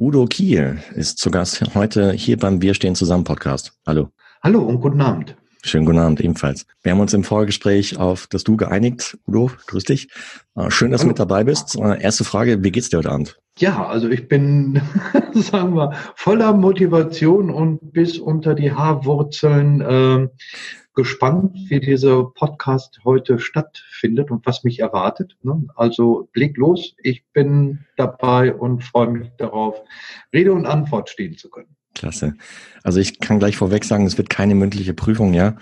Udo Kiel ist zu Gast heute hier beim Wir stehen zusammen Podcast. Hallo. Hallo und guten Abend. Schönen guten Abend ebenfalls. Wir haben uns im Vorgespräch auf das Du geeinigt. Udo, grüß dich. Äh, schön, dass Hallo. du mit dabei bist. Äh, erste Frage, wie geht's dir heute Abend? Ja, also ich bin, sagen wir, voller Motivation und bis unter die Haarwurzeln äh, gespannt, wie dieser Podcast heute stattfindet und was mich erwartet. Ne? Also leg los, ich bin dabei und freue mich darauf, Rede und Antwort stehen zu können. Klasse. Also ich kann gleich vorweg sagen, es wird keine mündliche Prüfung, ja.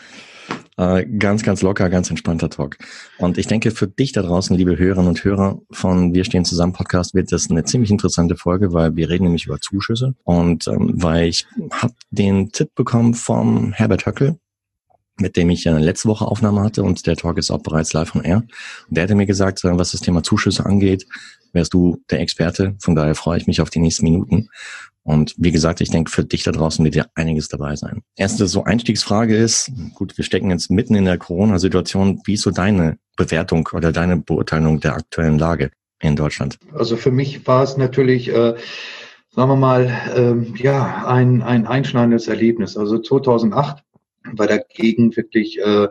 Äh, ganz, ganz locker, ganz entspannter Talk. Und ich denke, für dich da draußen, liebe Hörerinnen und Hörer von Wir stehen zusammen Podcast, wird das eine ziemlich interessante Folge, weil wir reden nämlich über Zuschüsse. Und ähm, weil ich habe den Tipp bekommen vom Herbert Höckel, mit dem ich eine letzte Woche Aufnahme hatte und der Talk ist auch bereits live on air. Und der hatte mir gesagt, äh, was das Thema Zuschüsse angeht, wärst du der Experte. Von daher freue ich mich auf die nächsten Minuten. Und wie gesagt, ich denke, für dich da draußen wird ja einiges dabei sein. Erste so Einstiegsfrage ist, gut, wir stecken jetzt mitten in der Corona-Situation. Wie ist so deine Bewertung oder deine Beurteilung der aktuellen Lage in Deutschland? Also für mich war es natürlich, äh, sagen wir mal, äh, ja, ein, ein einschneidendes Erlebnis. Also 2008 war dagegen wirklich äh,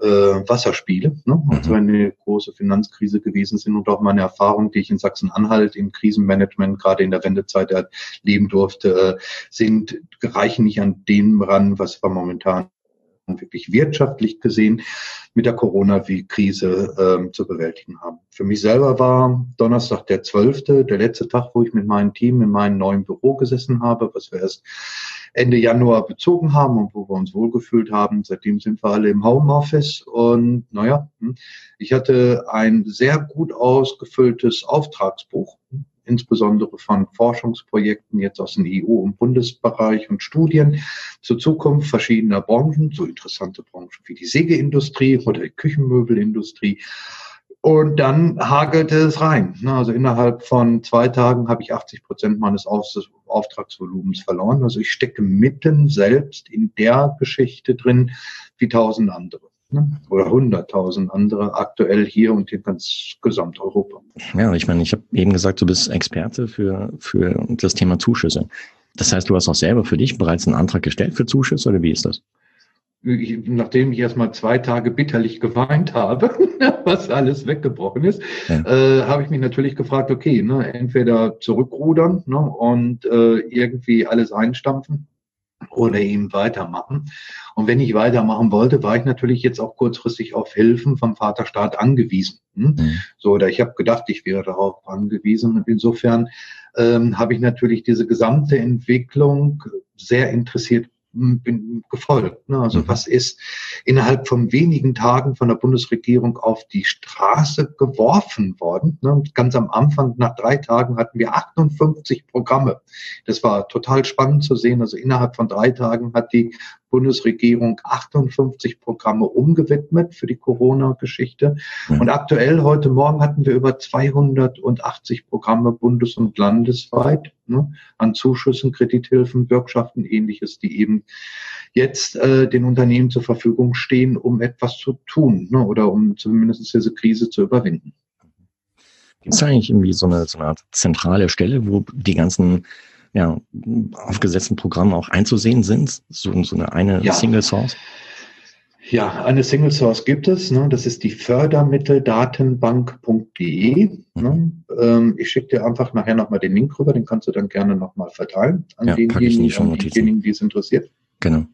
äh, Wasserspiele, ne? also eine große Finanzkrise gewesen sind und auch meine Erfahrung, die ich in Sachsen-Anhalt im Krisenmanagement gerade in der Wendezeit erleben durfte, äh, sind reichen nicht an dem ran, was wir momentan wirklich wirtschaftlich gesehen mit der Corona-Krise ähm, zu bewältigen haben. Für mich selber war Donnerstag der 12., der letzte Tag, wo ich mit meinem Team in meinem neuen Büro gesessen habe, was wir erst Ende Januar bezogen haben und wo wir uns wohlgefühlt haben. Seitdem sind wir alle im Homeoffice und naja, hm, ich hatte ein sehr gut ausgefülltes Auftragsbuch insbesondere von Forschungsprojekten jetzt aus dem EU- und Bundesbereich und Studien zur Zukunft verschiedener Branchen, so interessante Branchen wie die Sägeindustrie oder die Küchenmöbelindustrie. Und dann hagelte es rein. Also innerhalb von zwei Tagen habe ich 80 Prozent meines Auftragsvolumens verloren. Also ich stecke mitten selbst in der Geschichte drin wie tausend andere ne? oder hunderttausend andere aktuell hier und in ganz Gesamteuropa. Ja, ich meine, ich habe eben gesagt, du bist Experte für, für das Thema Zuschüsse. Das heißt, du hast auch selber für dich bereits einen Antrag gestellt für Zuschüsse oder wie ist das? Ich, nachdem ich erstmal zwei Tage bitterlich geweint habe, was alles weggebrochen ist, ja. äh, habe ich mich natürlich gefragt, okay, ne, entweder zurückrudern ne, und äh, irgendwie alles einstampfen oder eben weitermachen. Und wenn ich weitermachen wollte, war ich natürlich jetzt auch kurzfristig auf Hilfen vom Vaterstaat angewiesen. Hm? Mhm. So, oder ich habe gedacht, ich wäre darauf angewiesen. Und insofern ähm, habe ich natürlich diese gesamte Entwicklung sehr interessiert bin gefolgt. Ne? Also mhm. was ist innerhalb von wenigen Tagen von der Bundesregierung auf die Straße geworfen worden? Ne? Ganz am Anfang, nach drei Tagen, hatten wir 58 Programme. Das war total spannend zu sehen. Also innerhalb von drei Tagen hat die Bundesregierung 58 Programme umgewidmet für die Corona-Geschichte. Mhm. Und aktuell, heute Morgen, hatten wir über 280 Programme bundes- und landesweit ne, an Zuschüssen, Kredithilfen, Bürgschaften, ähnliches, die eben jetzt äh, den Unternehmen zur Verfügung stehen, um etwas zu tun ne, oder um zumindest diese Krise zu überwinden. Gibt es eigentlich irgendwie so eine, so eine Art zentrale Stelle, wo die ganzen ja, aufgesetzten Programme auch einzusehen sind? So, so eine, eine ja. Single Source? Ja, eine Single Source gibt es. Ne? Das ist die Fördermitteldatenbank.de. Ne? Mhm. Ähm, ich schicke dir einfach nachher nochmal den Link rüber, den kannst du dann gerne nochmal verteilen an ja, denjenigen, an diejenigen, die es interessiert. Genau.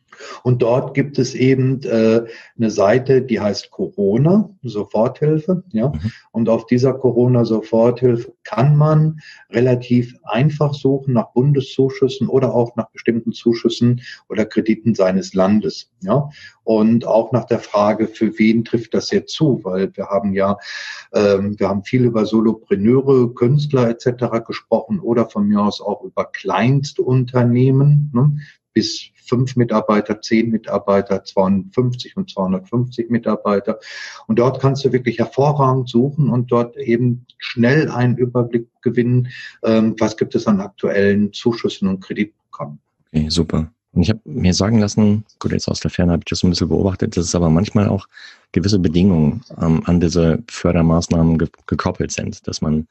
Und dort gibt es eben äh, eine Seite, die heißt Corona Soforthilfe. Ja, mhm. und auf dieser Corona Soforthilfe kann man relativ einfach suchen nach Bundeszuschüssen oder auch nach bestimmten Zuschüssen oder Krediten seines Landes. Ja, und auch nach der Frage, für wen trifft das jetzt zu? Weil wir haben ja, ähm, wir haben viel über Solopreneure, Künstler etc. gesprochen oder von mir aus auch über Kleinstunternehmen. Ne? Bis fünf Mitarbeiter, zehn Mitarbeiter, 250 und 250 Mitarbeiter. Und dort kannst du wirklich hervorragend suchen und dort eben schnell einen Überblick gewinnen, ähm, was gibt es an aktuellen Zuschüssen und Kreditprogrammen. Okay, super. Und ich habe mir sagen lassen, gut, jetzt aus der Ferne habe ich das ein bisschen beobachtet, dass es aber manchmal auch gewisse Bedingungen ähm, an diese Fördermaßnahmen ge gekoppelt sind, dass man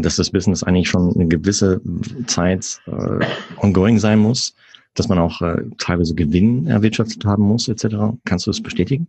dass das Business eigentlich schon eine gewisse Zeit äh, ongoing sein muss, dass man auch äh, teilweise Gewinn erwirtschaftet haben muss, etc. Kannst du das bestätigen?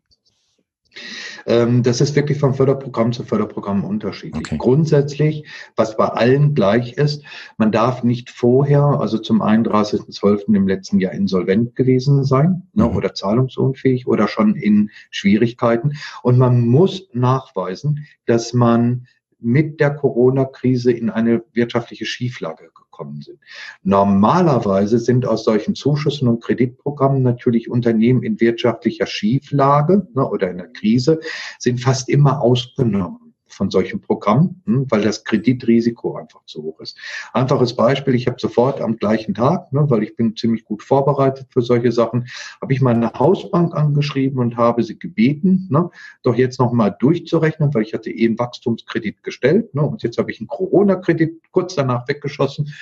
Ähm, das ist wirklich vom Förderprogramm zu Förderprogramm unterschiedlich. Okay. Grundsätzlich, was bei allen gleich ist, man darf nicht vorher, also zum 31.12. im letzten Jahr insolvent gewesen sein ne, mhm. oder zahlungsunfähig oder schon in Schwierigkeiten. Und man muss nachweisen, dass man mit der Corona-Krise in eine wirtschaftliche Schieflage gekommen sind. Normalerweise sind aus solchen Zuschüssen und Kreditprogrammen natürlich Unternehmen in wirtschaftlicher Schieflage ne, oder in der Krise, sind fast immer ausgenommen von solchen Programmen, hm, weil das Kreditrisiko einfach zu hoch ist. Einfaches Beispiel, ich habe sofort am gleichen Tag, ne, weil ich bin ziemlich gut vorbereitet für solche Sachen, habe ich meine Hausbank angeschrieben und habe sie gebeten, ne, doch jetzt nochmal durchzurechnen, weil ich hatte eben Wachstumskredit gestellt ne, und jetzt habe ich einen Corona-Kredit kurz danach weggeschossen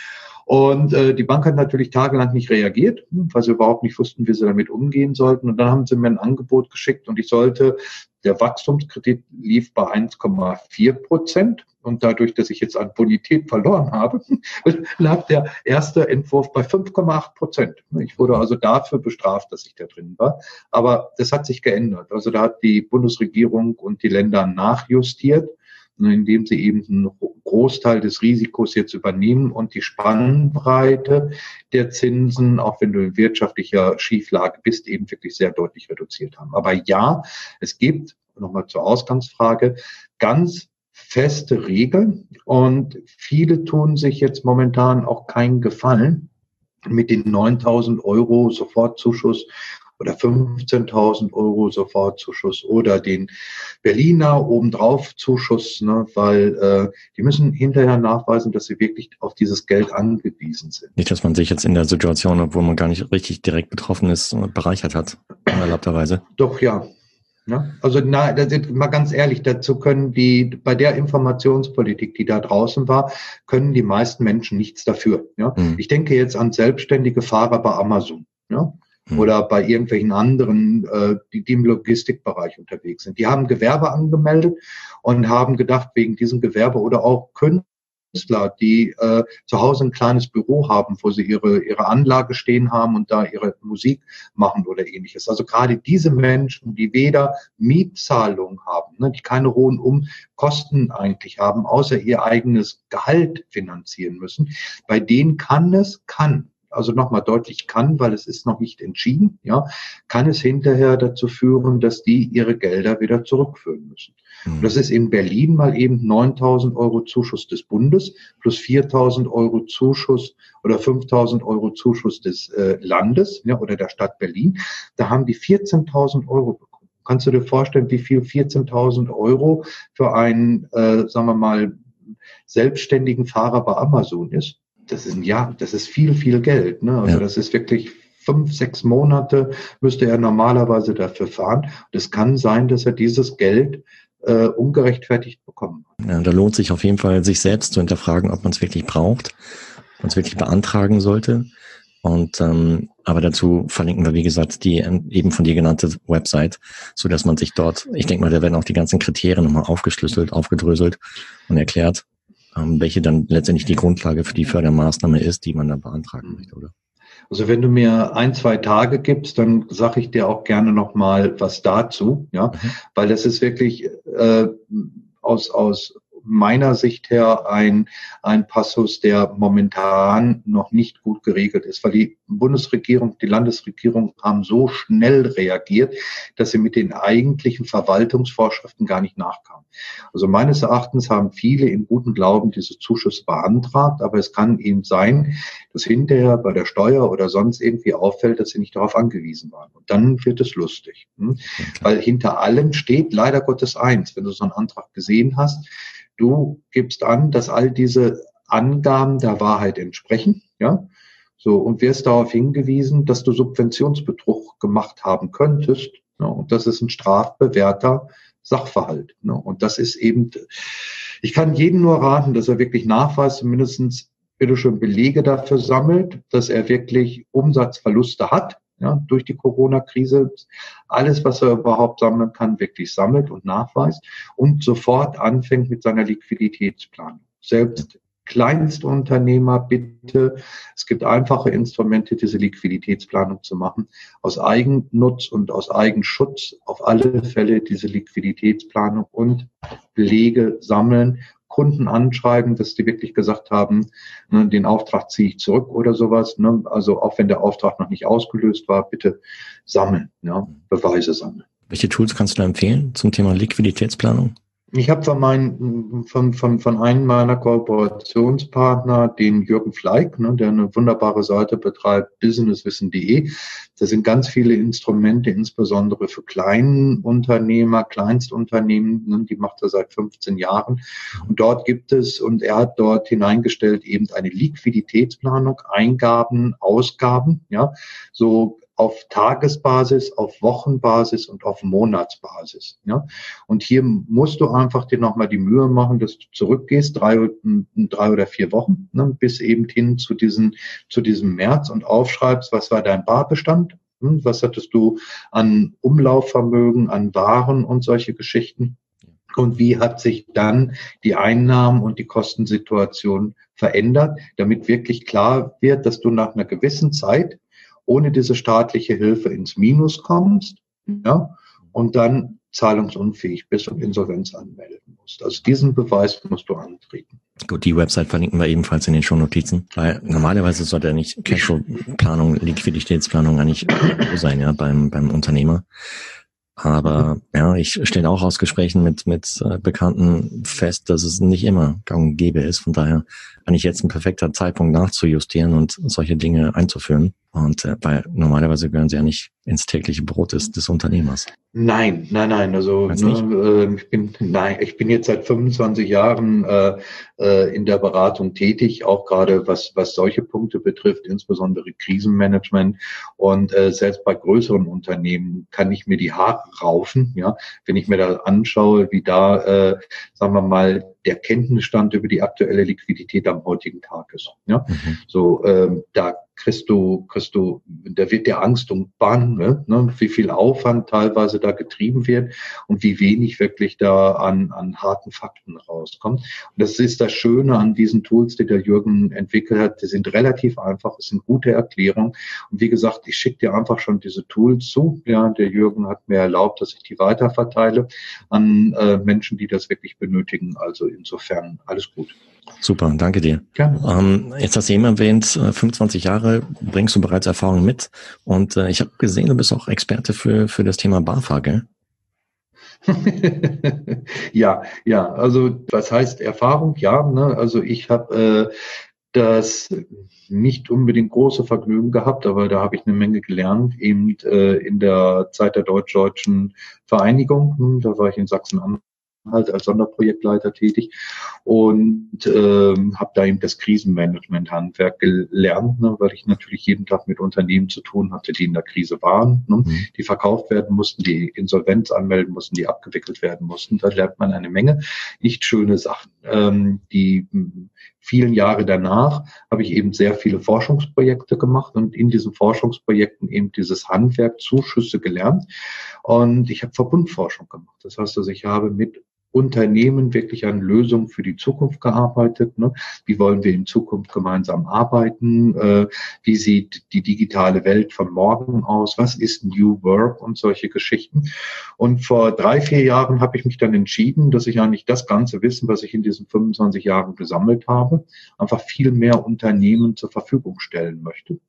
und äh, die Bank hat natürlich tagelang nicht reagiert, weil sie überhaupt nicht wussten, wie sie damit umgehen sollten. Und dann haben sie mir ein Angebot geschickt und ich sollte, der Wachstumskredit lief bei 1,4 Prozent. Und dadurch, dass ich jetzt an Bonität verloren habe, lag der erste Entwurf bei 5,8 Prozent. Ich wurde also dafür bestraft, dass ich da drin war. Aber das hat sich geändert. Also da hat die Bundesregierung und die Länder nachjustiert indem sie eben einen Großteil des Risikos jetzt übernehmen und die Spannbreite der Zinsen, auch wenn du in wirtschaftlicher Schieflage bist, eben wirklich sehr deutlich reduziert haben. Aber ja, es gibt, nochmal zur Ausgangsfrage, ganz feste Regeln und viele tun sich jetzt momentan auch keinen Gefallen mit den 9000 Euro Sofortzuschuss oder 15.000 Euro Sofortzuschuss oder den Berliner obendrauf Zuschuss, ne, weil äh, die müssen hinterher nachweisen, dass sie wirklich auf dieses Geld angewiesen sind. Nicht, dass man sich jetzt in der Situation, obwohl man gar nicht richtig direkt betroffen ist, bereichert hat, unerlaubterweise. Doch, ja. Ja, also na, da sind mal ganz ehrlich, dazu können die bei der Informationspolitik, die da draußen war, können die meisten Menschen nichts dafür. Ja, mhm. ich denke jetzt an selbstständige Fahrer bei Amazon. Ja, hm. oder bei irgendwelchen anderen, äh, die, die im Logistikbereich unterwegs sind. Die haben Gewerbe angemeldet und haben gedacht, wegen diesem Gewerbe oder auch Künstler, die äh, zu Hause ein kleines Büro haben, wo sie ihre, ihre Anlage stehen haben und da ihre Musik machen oder ähnliches. Also gerade diese Menschen, die weder Mietzahlung haben, ne, die keine hohen Umkosten eigentlich haben, außer ihr eigenes Gehalt finanzieren müssen, bei denen kann es, kann also nochmal deutlich kann, weil es ist noch nicht entschieden, ja, kann es hinterher dazu führen, dass die ihre Gelder wieder zurückführen müssen. Mhm. Das ist in Berlin mal eben 9000 Euro Zuschuss des Bundes plus 4000 Euro Zuschuss oder 5000 Euro Zuschuss des äh, Landes ja, oder der Stadt Berlin. Da haben die 14.000 Euro bekommen. Kannst du dir vorstellen, wie viel 14.000 Euro für einen, äh, sagen wir mal, selbstständigen Fahrer bei Amazon ist? Das ist ein Jahr, das ist viel, viel Geld. Ne? Also ja. das ist wirklich fünf, sechs Monate müsste er normalerweise dafür fahren. Und es kann sein, dass er dieses Geld äh, ungerechtfertigt bekommen hat. Ja, da lohnt sich auf jeden Fall, sich selbst zu hinterfragen, ob man es wirklich braucht, ob man es wirklich beantragen sollte. Und ähm, aber dazu verlinken wir, wie gesagt, die eben von dir genannte Website, so dass man sich dort, ich denke mal, da werden auch die ganzen Kriterien nochmal aufgeschlüsselt, aufgedröselt und erklärt, ähm, welche dann letztendlich die Grundlage für die Fördermaßnahme ist, die man dann beantragen möchte, oder? Also wenn du mir ein, zwei Tage gibst, dann sage ich dir auch gerne noch mal was dazu, ja, mhm. weil das ist wirklich äh, aus aus meiner Sicht her ein, ein Passus, der momentan noch nicht gut geregelt ist, weil die Bundesregierung, die Landesregierung haben so schnell reagiert, dass sie mit den eigentlichen Verwaltungsvorschriften gar nicht nachkamen. Also meines Erachtens haben viele in gutem Glauben diese Zuschüsse beantragt, aber es kann eben sein, dass hinterher bei der Steuer oder sonst irgendwie auffällt, dass sie nicht darauf angewiesen waren. Und dann wird es lustig. Hm? Weil hinter allem steht leider Gottes eins, wenn du so einen Antrag gesehen hast, du gibst an, dass all diese Angaben der Wahrheit entsprechen, ja. So, und wirst darauf hingewiesen, dass du Subventionsbetrug gemacht haben könntest. Ja, und das ist ein strafbewährter Sachverhalt. Ne? Und das ist eben, ich kann jedem nur raten, dass er wirklich nachweist, mindestens bitte schon Belege dafür sammelt, dass er wirklich Umsatzverluste hat, ja, durch die Corona-Krise alles, was er überhaupt sammeln kann, wirklich sammelt und nachweist und sofort anfängt mit seiner Liquiditätsplanung. Selbst Kleinstunternehmer bitte. Es gibt einfache Instrumente, diese Liquiditätsplanung zu machen. Aus Eigennutz und aus Eigenschutz auf alle Fälle diese Liquiditätsplanung und Belege sammeln, Kunden anschreiben, dass die wirklich gesagt haben, ne, den Auftrag ziehe ich zurück oder sowas. Ne? Also auch wenn der Auftrag noch nicht ausgelöst war, bitte sammeln, ja, Beweise sammeln. Welche Tools kannst du empfehlen zum Thema Liquiditätsplanung? Ich habe von, mein, von, von, von einem meiner Kooperationspartner, den Jürgen Fleig, ne, der eine wunderbare Seite betreibt, businesswissen.de. Da sind ganz viele Instrumente, insbesondere für Kleinunternehmer, Kleinstunternehmen, ne, die macht er seit 15 Jahren. Und dort gibt es, und er hat dort hineingestellt, eben eine Liquiditätsplanung, Eingaben, Ausgaben, ja, so auf Tagesbasis, auf Wochenbasis und auf Monatsbasis. Ja? Und hier musst du einfach dir nochmal die Mühe machen, dass du zurückgehst, drei, drei oder vier Wochen, ne, bis eben hin zu, diesen, zu diesem März und aufschreibst, was war dein Barbestand, hm, was hattest du an Umlaufvermögen, an Waren und solche Geschichten. Und wie hat sich dann die Einnahmen und die Kostensituation verändert, damit wirklich klar wird, dass du nach einer gewissen Zeit ohne diese staatliche Hilfe ins Minus kommst, mhm. ja, und dann zahlungsunfähig bist und Insolvenz anmelden musst. Also diesen Beweis musst du antreten. Gut, die Website verlinken wir ebenfalls in den Shownotizen, weil normalerweise sollte ja nicht Cashflow-Planung, Liquiditätsplanung eigentlich sein, ja, beim, beim Unternehmer. Aber ja, ich stelle auch aus Gesprächen mit, mit äh, Bekannten fest, dass es nicht immer gang und gäbe ist. Von daher eigentlich jetzt ein perfekter Zeitpunkt nachzujustieren und solche Dinge einzuführen. Und äh, weil normalerweise gehören sie ja nicht ins tägliche Brot des, des Unternehmers. Nein, nein, nein. Also ne, äh, ich bin nein, ich bin jetzt seit 25 Jahren äh, äh, in der Beratung tätig, auch gerade was was solche Punkte betrifft, insbesondere Krisenmanagement. Und äh, selbst bei größeren Unternehmen kann ich mir die Haare raufen, ja, wenn ich mir da anschaue, wie da, äh, sagen wir mal, der Kenntnisstand über die aktuelle Liquidität am heutigen Tag ist. Ja? Mhm. So, ähm, da kriegst du, kriegst du, da wird der Angst und Bange, ne? wie viel Aufwand teilweise da getrieben wird und wie wenig wirklich da an, an harten Fakten rauskommt. Und das ist das Schöne an diesen Tools, die der Jürgen entwickelt hat. Die sind relativ einfach, es sind gute Erklärungen. Und wie gesagt, ich schicke dir einfach schon diese Tools zu. Ja, der Jürgen hat mir erlaubt, dass ich die weiterverteile an äh, Menschen, die das wirklich benötigen. Also insofern alles gut. Super, danke dir. Ähm, jetzt hast du eben erwähnt, 25 äh, Jahre bringst du bereits Erfahrung mit und äh, ich habe gesehen, du bist auch Experte für, für das Thema BAFA, gell? ja, ja, also was heißt Erfahrung? Ja, ne? also ich habe äh, das nicht unbedingt große Vergnügen gehabt, aber da habe ich eine Menge gelernt, eben äh, in der Zeit der deutsch-deutschen Vereinigung. Hm, da war ich in Sachsen-Anhalt halt als Sonderprojektleiter tätig und ähm, habe da eben das Krisenmanagement-Handwerk gelernt, ne, weil ich natürlich jeden Tag mit Unternehmen zu tun hatte, die in der Krise waren, ne, mhm. die verkauft werden mussten, die Insolvenz anmelden mussten, die abgewickelt werden mussten. Da lernt man eine Menge nicht schöne Sachen. Ähm, die vielen Jahre danach habe ich eben sehr viele Forschungsprojekte gemacht und in diesen Forschungsprojekten eben dieses Handwerk, Zuschüsse gelernt. Und ich habe Verbundforschung gemacht. Das heißt also, ich habe mit Unternehmen wirklich an Lösungen für die Zukunft gearbeitet. Ne? Wie wollen wir in Zukunft gemeinsam arbeiten? Äh, wie sieht die digitale Welt von morgen aus? Was ist New Work und solche Geschichten? Und vor drei, vier Jahren habe ich mich dann entschieden, dass ich eigentlich das ganze Wissen, was ich in diesen 25 Jahren gesammelt habe, einfach viel mehr Unternehmen zur Verfügung stellen möchte.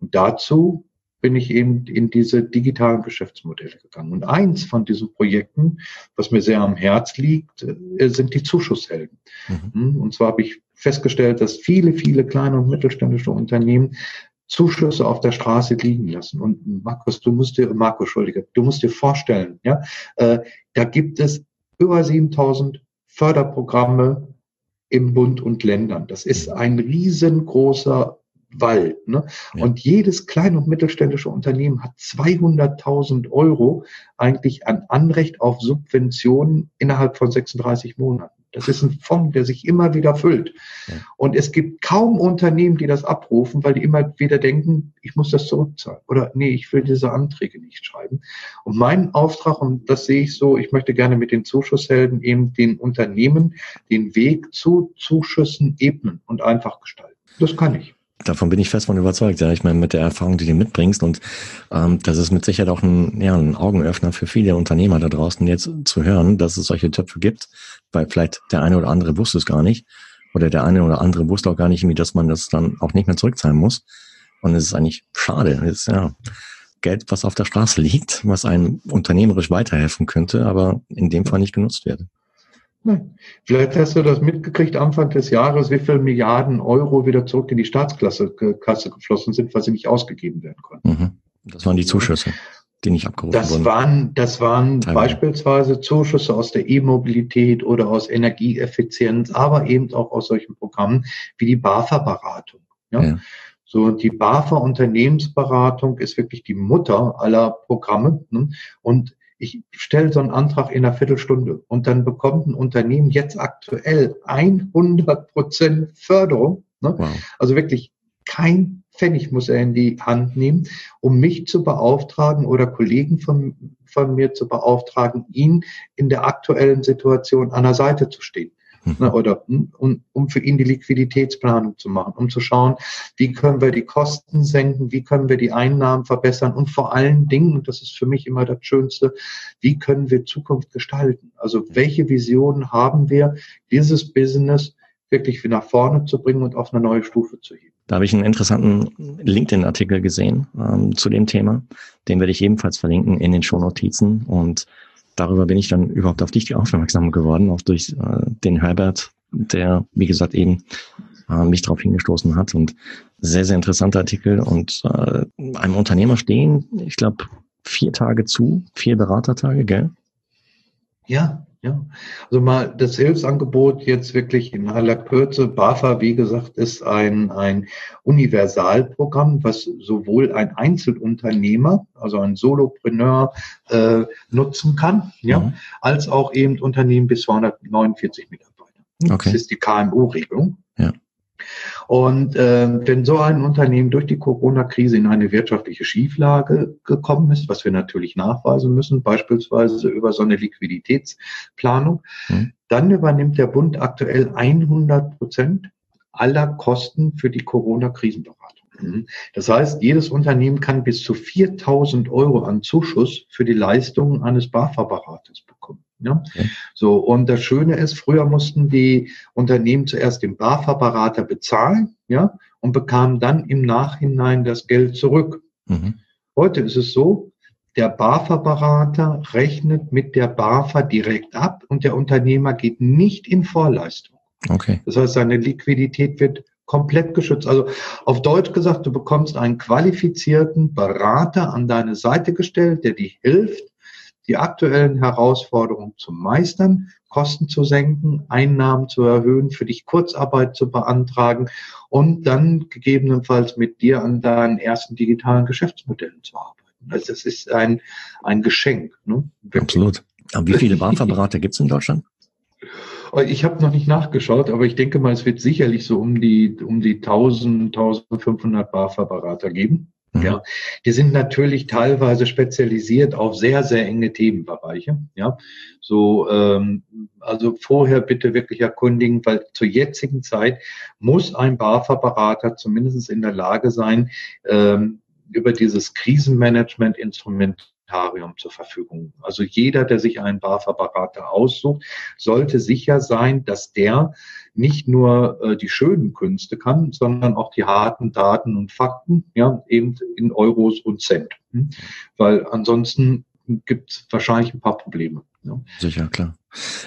Und dazu bin ich eben in diese digitalen Geschäftsmodelle gegangen. Und eins von diesen Projekten, was mir sehr am Herz liegt, äh, sind die Zuschusshelden. Mhm. Hm, und zwar habe ich festgestellt, dass viele, viele kleine und mittelständische Unternehmen Zuschüsse auf der Straße liegen lassen. Und Markus, du musst dir, Markus, Entschuldige, du musst dir vorstellen, ja, äh, da gibt es über 7000 Förderprogramme im Bund und Ländern. Das ist ein riesengroßer Wald. Ne? Ja. Und jedes kleine und mittelständische Unternehmen hat 200.000 Euro eigentlich an Anrecht auf Subventionen innerhalb von 36 Monaten. Das ist ein Fonds, der sich immer wieder füllt. Ja. Und es gibt kaum Unternehmen, die das abrufen, weil die immer wieder denken, ich muss das zurückzahlen. Oder nee, ich will diese Anträge nicht schreiben. Und mein Auftrag, und das sehe ich so, ich möchte gerne mit den Zuschusshelden eben den Unternehmen den Weg zu Zuschüssen ebnen und einfach gestalten. Das kann ich. Davon bin ich fest von überzeugt, ja. Ich meine, mit der Erfahrung, die du mitbringst und ähm, das ist mit Sicherheit auch ein, ja, ein Augenöffner für viele Unternehmer da draußen, jetzt zu hören, dass es solche Töpfe gibt, weil vielleicht der eine oder andere wusste es gar nicht oder der eine oder andere wusste auch gar nicht, irgendwie, dass man das dann auch nicht mehr zurückzahlen muss. Und es ist eigentlich schade. Es ist ja Geld, was auf der Straße liegt, was einem unternehmerisch weiterhelfen könnte, aber in dem Fall nicht genutzt wird. Nein. Vielleicht hast du das mitgekriegt Anfang des Jahres, wie viele Milliarden Euro wieder zurück in die Staatskasse Kasse geflossen sind, weil sie nicht ausgegeben werden konnten. Mhm. Das waren die Zuschüsse, die nicht abgerufen das wurden. Waren, das waren Teilweise. beispielsweise Zuschüsse aus der E-Mobilität oder aus Energieeffizienz, aber eben auch aus solchen Programmen wie die BAFA-Beratung. Ja? ja. So, die BAFA Unternehmensberatung ist wirklich die Mutter aller Programme. Ne? Und ich stelle so einen Antrag in einer Viertelstunde und dann bekommt ein Unternehmen jetzt aktuell 100 Prozent Förderung. Ne? Wow. Also wirklich kein Pfennig muss er in die Hand nehmen, um mich zu beauftragen oder Kollegen von, von mir zu beauftragen, ihn in der aktuellen Situation an der Seite zu stehen. Ne, oder um, um für ihn die Liquiditätsplanung zu machen, um zu schauen, wie können wir die Kosten senken, wie können wir die Einnahmen verbessern und vor allen Dingen, und das ist für mich immer das Schönste, wie können wir Zukunft gestalten? Also welche Visionen haben wir, dieses Business wirklich wieder nach vorne zu bringen und auf eine neue Stufe zu heben? Da habe ich einen interessanten LinkedIn-Artikel gesehen ähm, zu dem Thema. Den werde ich ebenfalls verlinken in den Shownotizen und darüber bin ich dann überhaupt auf dich aufmerksam geworden, auch durch äh, den Herbert, der, wie gesagt, eben äh, mich darauf hingestoßen hat. Und sehr, sehr interessanter Artikel. Und äh, einem Unternehmer stehen, ich glaube, vier Tage zu, vier Beratertage, gell? Ja, ja, also mal das Hilfsangebot jetzt wirklich in aller Kürze. BAFA, wie gesagt, ist ein, ein Universalprogramm, was sowohl ein Einzelunternehmer, also ein Solopreneur, äh, nutzen kann, ja, mhm. als auch eben Unternehmen bis 249 Mitarbeiter. Okay. Das ist die KMU-Regelung. Ja. Und äh, wenn so ein Unternehmen durch die Corona-Krise in eine wirtschaftliche Schieflage gekommen ist, was wir natürlich nachweisen müssen, beispielsweise über so eine Liquiditätsplanung, mhm. dann übernimmt der Bund aktuell 100 Prozent aller Kosten für die Corona-Krisenberatung. Mhm. Das heißt, jedes Unternehmen kann bis zu 4000 Euro an Zuschuss für die Leistungen eines BAFA-Beraters bekommen. Ja? So, und das Schöne ist, früher mussten die Unternehmen zuerst den BAFA-Berater bezahlen, ja, und bekamen dann im Nachhinein das Geld zurück. Mhm. Heute ist es so, der BAFA-Berater rechnet mit der BAFA direkt ab und der Unternehmer geht nicht in Vorleistung. Okay. Das heißt, seine Liquidität wird komplett geschützt. Also auf Deutsch gesagt, du bekommst einen qualifizierten Berater an deine Seite gestellt, der dir hilft, die aktuellen Herausforderungen zu meistern, Kosten zu senken, Einnahmen zu erhöhen, für dich Kurzarbeit zu beantragen und dann gegebenenfalls mit dir an deinen ersten digitalen Geschäftsmodellen zu arbeiten. Also das ist ein, ein Geschenk. Ne? Absolut. Aber wie viele BAFA-Berater gibt es in Deutschland? Ich habe noch nicht nachgeschaut, aber ich denke mal, es wird sicherlich so um die, um die 1000, 1500 BAFA-Berater geben. Mhm. Ja, die sind natürlich teilweise spezialisiert auf sehr, sehr enge Themenbereiche. Ja, so, ähm, also vorher bitte wirklich erkundigen, weil zur jetzigen Zeit muss ein BAFA-Berater zumindest in der Lage sein, ähm, über dieses Krisenmanagement-Instrument zur Verfügung. Also jeder, der sich einen BAFA-Berater aussucht, sollte sicher sein, dass der nicht nur äh, die schönen Künste kann, sondern auch die harten Daten und Fakten, ja, eben in Euros und Cent. Hm? Weil ansonsten gibt es wahrscheinlich ein paar Probleme. Ja. Sicher, klar.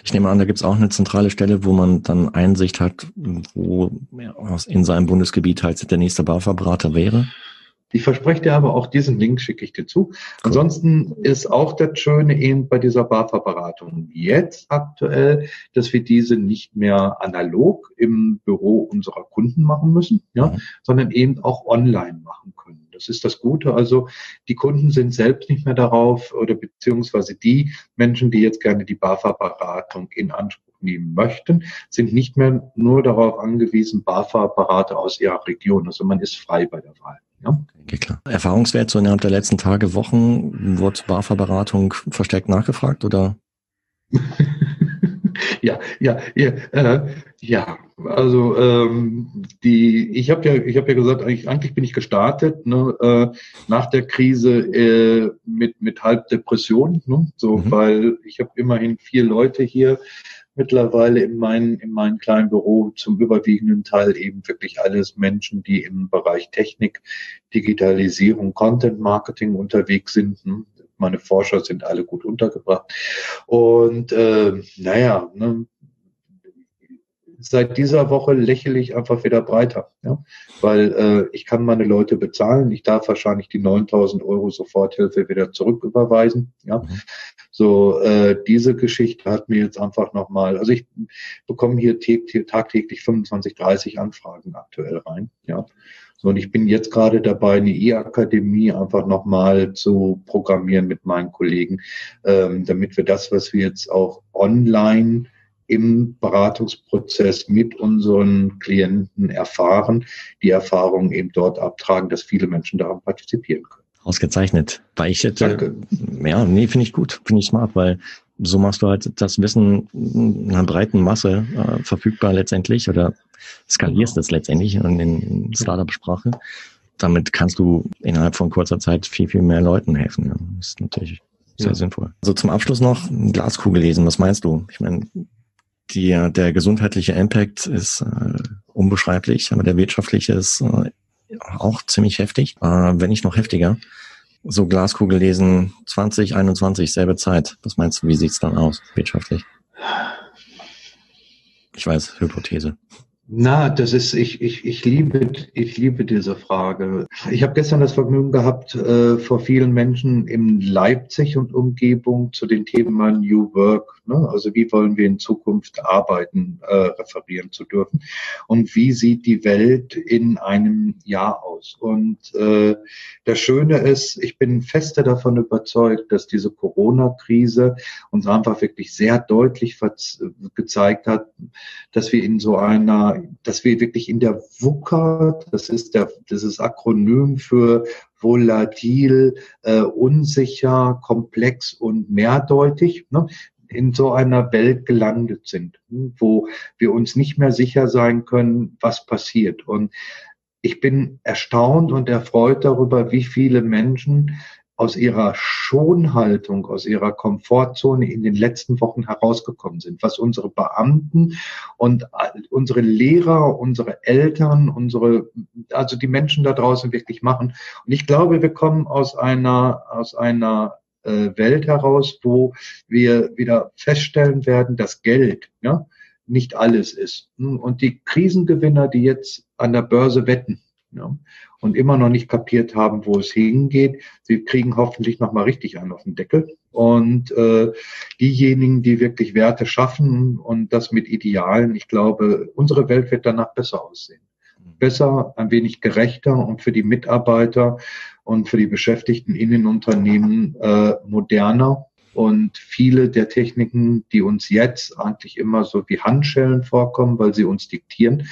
Ich nehme an, da gibt es auch eine zentrale Stelle, wo man dann Einsicht hat, wo in seinem Bundesgebiet halt der nächste BAFA-Berater wäre. Ich verspreche dir aber auch diesen Link schicke ich dir zu. Ansonsten ist auch das Schöne eben bei dieser BAFA-Beratung jetzt aktuell, dass wir diese nicht mehr analog im Büro unserer Kunden machen müssen, ja, mhm. sondern eben auch online machen können. Das ist das Gute. Also die Kunden sind selbst nicht mehr darauf oder beziehungsweise die Menschen, die jetzt gerne die BAFA-Beratung in Anspruch nehmen möchten, sind nicht mehr nur darauf angewiesen, BAFA-Berater aus ihrer Region. Also man ist frei bei der Wahl. Ja. Okay, klar. Erfahrungswert so innerhalb der letzten Tage, Wochen, wurde BAFA-Beratung verstärkt nachgefragt oder? ja, ja, ja, äh, ja. Also ähm, die, ich habe ja, ich habe ja gesagt, eigentlich, eigentlich bin ich gestartet ne, äh, nach der Krise äh, mit mit Halbdepression, ne, so, mhm. weil ich habe immerhin vier Leute hier mittlerweile in meinem in meinem kleinen Büro zum überwiegenden Teil eben wirklich alles Menschen, die im Bereich Technik, Digitalisierung, Content Marketing unterwegs sind. Ne meine Forscher sind alle gut untergebracht. Und äh, naja, ne, seit dieser Woche lächle ich einfach wieder breiter, ja? weil äh, ich kann meine Leute bezahlen. Ich darf wahrscheinlich die 9000 Euro Soforthilfe wieder zurücküberweisen. Ja? So, äh, diese Geschichte hat mir jetzt einfach nochmal, also ich bekomme hier tagtäglich 25, 30 Anfragen aktuell rein. Ja? So, und ich bin jetzt gerade dabei, eine E-Akademie einfach nochmal zu programmieren mit meinen Kollegen, ähm, damit wir das, was wir jetzt auch online im Beratungsprozess mit unseren Klienten erfahren, die Erfahrungen eben dort abtragen, dass viele Menschen daran partizipieren können. Ausgezeichnet. Weil ich hätte, Danke. Ja, nee, finde ich gut, finde ich smart, weil so machst du halt das Wissen einer breiten Masse äh, verfügbar letztendlich oder skalierst das letztendlich in, in Startup-Sprache. Damit kannst du innerhalb von kurzer Zeit viel, viel mehr Leuten helfen. Das ist natürlich sehr ja. sinnvoll. Also zum Abschluss noch Glaskugel lesen. Was meinst du? Ich meine, die, der gesundheitliche Impact ist äh, unbeschreiblich, aber der wirtschaftliche ist äh, auch ziemlich heftig, äh, wenn nicht noch heftiger. So Glaskugel lesen 2021, selbe Zeit. Was meinst du, wie sieht's dann aus wirtschaftlich? Ich weiß, Hypothese. Na, das ist, ich, ich, ich liebe, ich liebe diese Frage. Ich habe gestern das Vergnügen gehabt, äh, vor vielen Menschen in Leipzig und Umgebung zu den Themen New Work, ne? also wie wollen wir in Zukunft arbeiten, äh, referieren zu dürfen. Und wie sieht die Welt in einem Jahr aus? Und äh, das Schöne ist, ich bin feste davon überzeugt, dass diese Corona-Krise uns einfach wirklich sehr deutlich gezeigt hat, dass wir in so einer dass wir wirklich in der WUKA, das ist der, das ist Akronym für volatil, äh, unsicher, komplex und mehrdeutig, ne, in so einer Welt gelandet sind, wo wir uns nicht mehr sicher sein können, was passiert. Und ich bin erstaunt und erfreut darüber, wie viele Menschen aus ihrer Schonhaltung, aus ihrer Komfortzone in den letzten Wochen herausgekommen sind, was unsere Beamten und unsere Lehrer, unsere Eltern, unsere, also die Menschen da draußen wirklich machen. Und ich glaube, wir kommen aus einer, aus einer äh, Welt heraus, wo wir wieder feststellen werden, dass Geld, ja, nicht alles ist. Und die Krisengewinner, die jetzt an der Börse wetten, ja, und immer noch nicht kapiert haben, wo es hingeht. Sie kriegen hoffentlich nochmal richtig einen auf den Deckel. Und äh, diejenigen, die wirklich Werte schaffen und das mit Idealen, ich glaube, unsere Welt wird danach besser aussehen. Besser, ein wenig gerechter und für die Mitarbeiter und für die Beschäftigten in den Unternehmen äh, moderner. Und viele der Techniken, die uns jetzt eigentlich immer so wie Handschellen vorkommen, weil sie uns diktieren,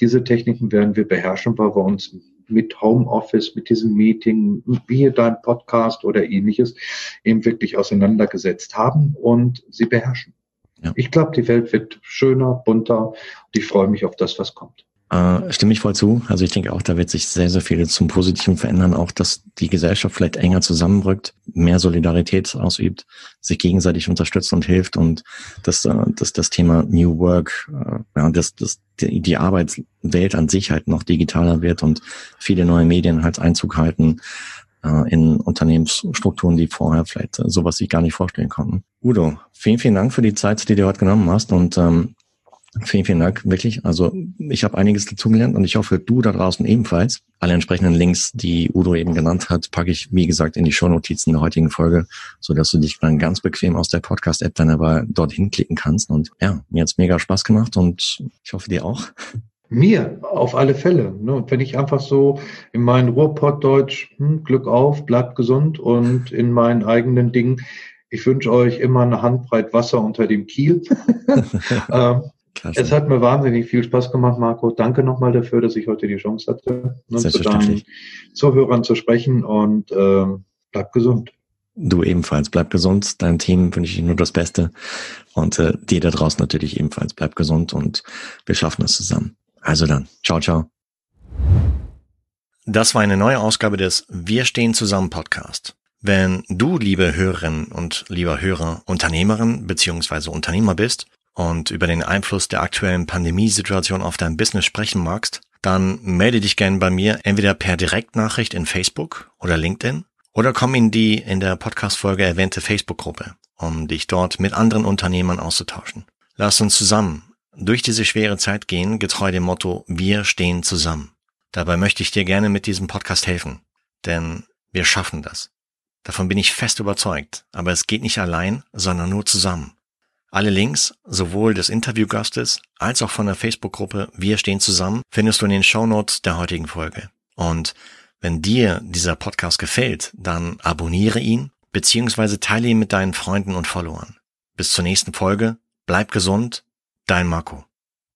diese Techniken werden wir beherrschen, weil wir uns mit Homeoffice, mit diesem Meeting, wie dein Podcast oder ähnliches, eben wirklich auseinandergesetzt haben und sie beherrschen. Ja. Ich glaube, die Welt wird schöner, bunter und ich freue mich auf das, was kommt. Äh, stimme ich voll zu. Also ich denke auch, da wird sich sehr, sehr viel zum Positiven verändern. Auch, dass die Gesellschaft vielleicht enger zusammenrückt, mehr Solidarität ausübt, sich gegenseitig unterstützt und hilft und dass, äh, dass das Thema New Work, äh, ja, dass, dass die, Arbeitswelt an sich halt noch digitaler wird und viele neue Medien halt Einzug halten äh, in Unternehmensstrukturen, die vorher vielleicht sowas sich gar nicht vorstellen konnten. Udo, vielen, vielen Dank für die Zeit, die du heute genommen hast und ähm, Vielen, vielen Dank, wirklich. Also ich habe einiges dazugelernt und ich hoffe, du da draußen ebenfalls. Alle entsprechenden Links, die Udo eben genannt hat, packe ich, wie gesagt, in die Shownotizen der heutigen Folge, so dass du dich dann ganz bequem aus der Podcast-App dann aber dorthin klicken kannst. Und ja, mir hat's mega Spaß gemacht und ich hoffe dir auch. Mir, auf alle Fälle. Ne? Und wenn ich einfach so in meinen Ruhrpottdeutsch, hm, Glück auf, bleibt gesund und in meinen eigenen Dingen, ich wünsche euch immer eine Handbreit Wasser unter dem Kiel. ähm, es hat mir wahnsinnig viel Spaß gemacht, Marco. Danke nochmal dafür, dass ich heute die Chance hatte, ne, zu deinen Zuhörern zu sprechen und ähm, bleibt gesund. Du ebenfalls, bleib gesund. Deinem Team wünsche ich nur das Beste. Und äh, dir da draußen natürlich ebenfalls. Bleib gesund und wir schaffen es zusammen. Also dann, ciao, ciao. Das war eine neue Ausgabe des Wir stehen zusammen Podcast. Wenn du, liebe Hörerin und lieber Hörer, Unternehmerin beziehungsweise Unternehmer bist und über den Einfluss der aktuellen Pandemiesituation auf dein Business sprechen magst, dann melde dich gerne bei mir entweder per Direktnachricht in Facebook oder LinkedIn oder komm in die in der Podcast-Folge erwähnte Facebook-Gruppe, um dich dort mit anderen Unternehmern auszutauschen. Lass uns zusammen durch diese schwere Zeit gehen, getreu dem Motto, wir stehen zusammen. Dabei möchte ich dir gerne mit diesem Podcast helfen, denn wir schaffen das. Davon bin ich fest überzeugt, aber es geht nicht allein, sondern nur zusammen. Alle Links, sowohl des Interviewgastes als auch von der Facebook-Gruppe Wir stehen zusammen, findest du in den Show Notes der heutigen Folge. Und wenn dir dieser Podcast gefällt, dann abonniere ihn beziehungsweise teile ihn mit deinen Freunden und Followern. Bis zur nächsten Folge, bleib gesund, dein Marco.